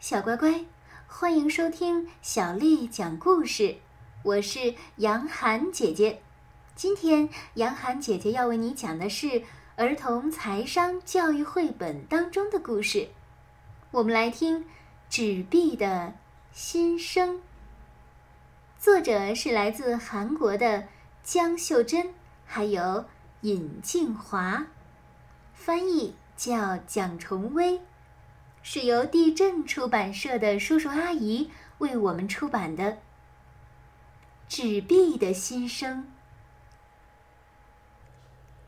小乖乖，欢迎收听小丽讲故事。我是杨涵姐姐。今天杨涵姐姐要为你讲的是儿童财商教育绘本当中的故事。我们来听《纸币的心声》。作者是来自韩国的江秀珍，还有尹静华，翻译叫蒋崇威。是由地震出版社的叔叔阿姨为我们出版的《纸币的心声》。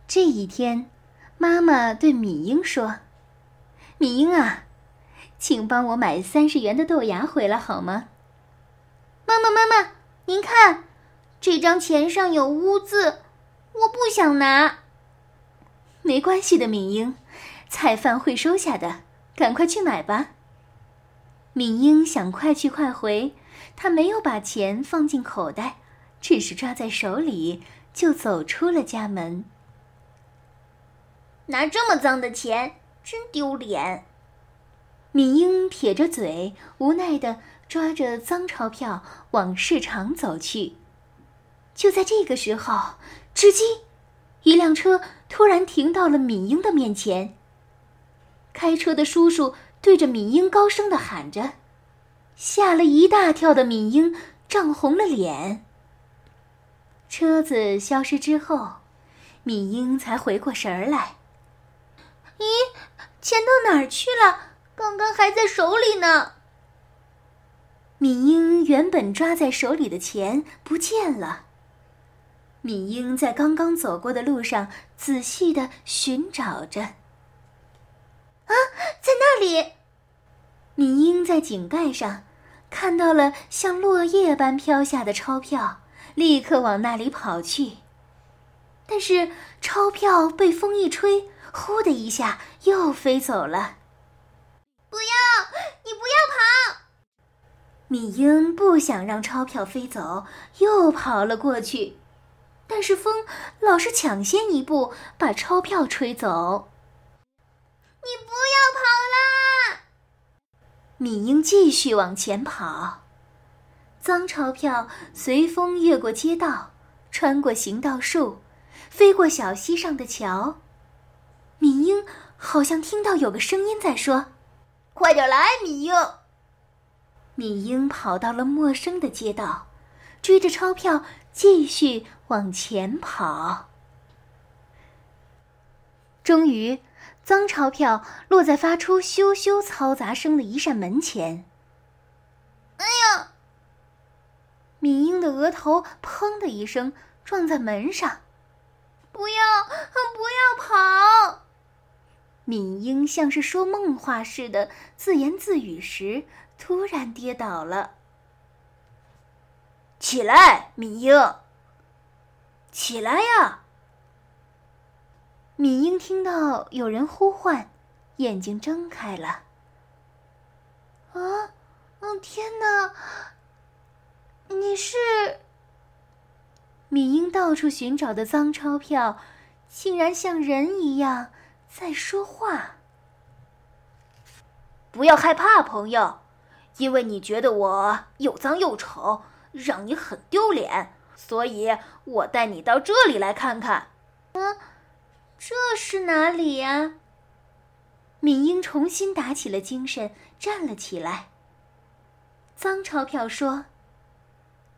这一天，妈妈对米英说：“米英啊，请帮我买三十元的豆芽回来好吗？”妈妈，妈妈，您看，这张钱上有污渍，我不想拿。没关系的，米英，菜贩会收下的。赶快去买吧。敏英想快去快回，她没有把钱放进口袋，只是抓在手里就走出了家门。拿这么脏的钱，真丢脸！敏英撇着嘴，无奈的抓着脏钞票往市场走去。就在这个时候，吱叽，一辆车突然停到了敏英的面前。开车的叔叔对着敏英高声的喊着，吓了一大跳的敏英涨红了脸。车子消失之后，敏英才回过神儿来。咦，钱到哪儿去了？刚刚还在手里呢。敏英原本抓在手里的钱不见了。敏英在刚刚走过的路上仔细的寻找着。啊，在那里！敏英在井盖上看到了像落叶般飘下的钞票，立刻往那里跑去。但是钞票被风一吹，呼的一下又飞走了。不要！你不要跑！敏英不想让钞票飞走，又跑了过去。但是风老是抢先一步，把钞票吹走。你不要跑啦！米英继续往前跑，脏钞票随风越过街道，穿过行道树，飞过小溪上的桥。米英好像听到有个声音在说：“快点来，米英！”米英跑到了陌生的街道，追着钞票继续往前跑。终于。脏钞票落在发出咻咻嘈杂声的一扇门前。哎呀！敏英的额头砰的一声撞在门上。不要，不要跑！敏英像是说梦话似的自言自语时，突然跌倒了。起来，敏英！起来呀！敏英听到有人呼唤，眼睛睁开了。啊，嗯，天哪！你是？敏英到处寻找的脏钞票，竟然像人一样在说话。不要害怕，朋友，因为你觉得我又脏又丑，让你很丢脸，所以我带你到这里来看看。嗯。这是哪里呀？米英重新打起了精神，站了起来。脏钞票说：“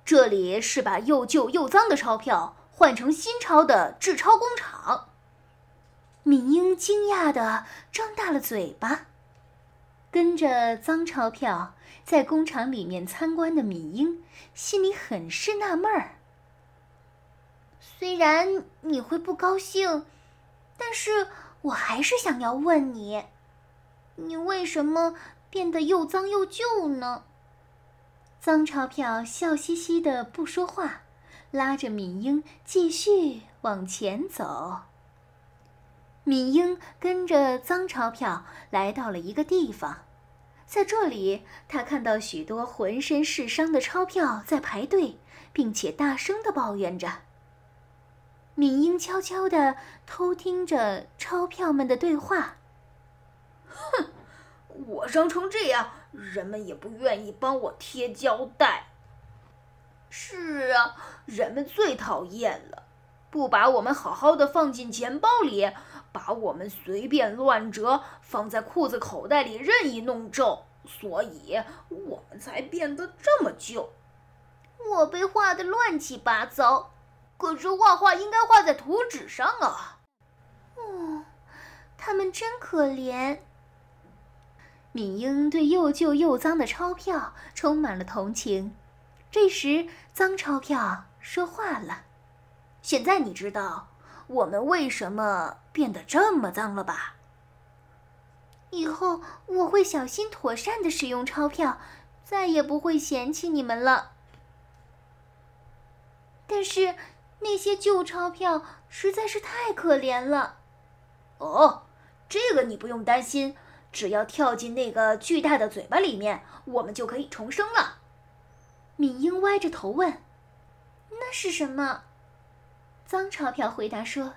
这里是把又旧又脏的钞票换成新钞的制钞工厂。”米英惊讶的张大了嘴巴。跟着脏钞票在工厂里面参观的米英，心里很是纳闷儿。虽然你会不高兴。但是我还是想要问你，你为什么变得又脏又旧呢？脏钞票笑嘻嘻的不说话，拉着米英继续往前走。米英跟着脏钞票来到了一个地方，在这里，他看到许多浑身是伤的钞票在排队，并且大声的抱怨着。米英悄悄地偷听着钞票们的对话。哼，我伤成这样，人们也不愿意帮我贴胶带。是啊，人们最讨厌了，不把我们好好的放进钱包里，把我们随便乱折，放在裤子口袋里任意弄皱，所以我们才变得这么旧。我被画的乱七八糟，可是画画应该画在图纸上啊。哦，他们真可怜。敏英对又旧又脏的钞票充满了同情。这时，脏钞票说话了：“现在你知道我们为什么变得这么脏了吧？以后我会小心妥善的使用钞票，再也不会嫌弃你们了。但是那些旧钞票实在是太可怜了。哦，这个你不用担心，只要跳进那个巨大的嘴巴里面，我们就可以重生了。”敏英歪着头问：“那是什么？”脏钞票回答说：“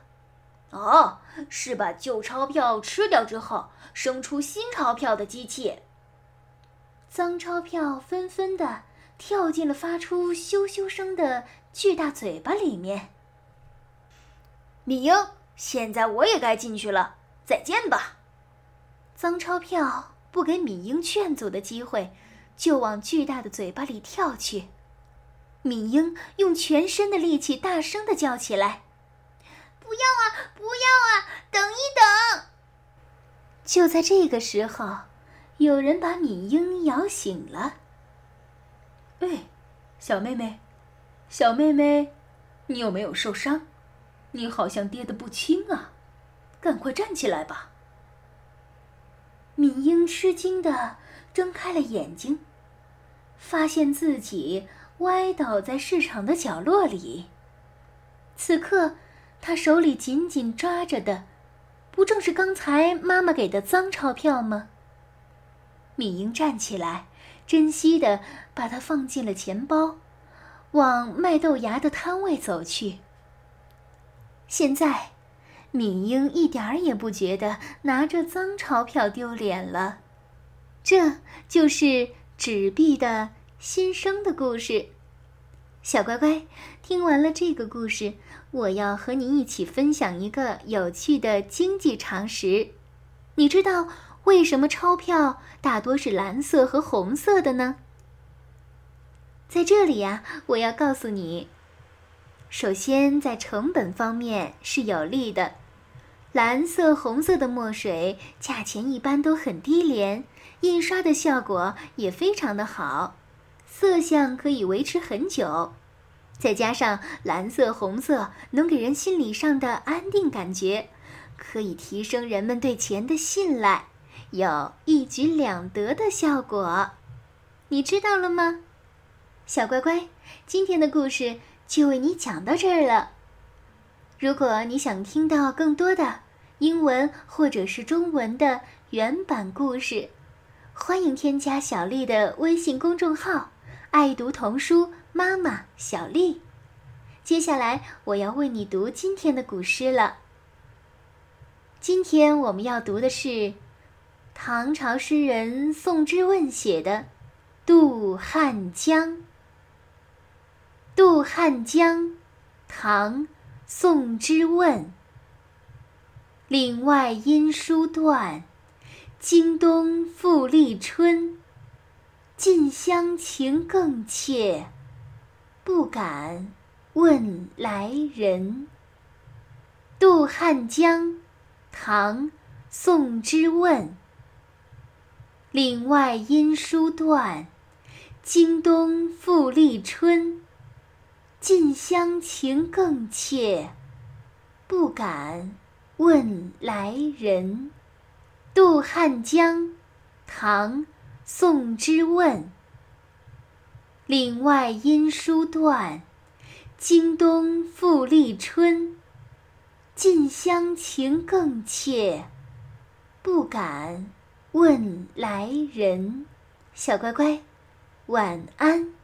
哦，是把旧钞票吃掉之后生出新钞票的机器。”脏钞票纷纷的跳进了发出咻咻声的巨大嘴巴里面。敏英，现在我也该进去了，再见吧。脏钞票不给敏英劝阻的机会。就往巨大的嘴巴里跳去，敏英用全身的力气大声的叫起来：“不要啊，不要啊，等一等！”就在这个时候，有人把敏英摇醒了。“哎，小妹妹，小妹妹，你有没有受伤？你好像跌得不轻啊，赶快站起来吧！”敏英吃惊的睁开了眼睛。发现自己歪倒在市场的角落里。此刻，他手里紧紧抓着的，不正是刚才妈妈给的脏钞票吗？敏英站起来，珍惜的把它放进了钱包，往卖豆芽的摊位走去。现在，敏英一点儿也不觉得拿着脏钞票丢脸了，这就是。纸币的新生的故事，小乖乖，听完了这个故事，我要和你一起分享一个有趣的经济常识。你知道为什么钞票大多是蓝色和红色的呢？在这里呀，我要告诉你，首先在成本方面是有利的，蓝色、红色的墨水价钱一般都很低廉。印刷的效果也非常的好，色相可以维持很久，再加上蓝色、红色能给人心理上的安定感觉，可以提升人们对钱的信赖，有一举两得的效果。你知道了吗，小乖乖？今天的故事就为你讲到这儿了。如果你想听到更多的英文或者是中文的原版故事，欢迎添加小丽的微信公众号“爱读童书妈妈小丽”。接下来我要为你读今天的古诗了。今天我们要读的是唐朝诗人宋之问写的《渡汉江》。《渡汉江》，唐·宋之问。岭外音书断。经冬复历春，近乡情更怯，不敢问来人。《渡汉江》唐·宋之问。岭外音书断，经冬复历春，近乡情更怯，不敢问来人。《渡汉江》唐·宋之问。岭外音书断，经冬复历春。近乡情更怯，不敢问来人。小乖乖，晚安。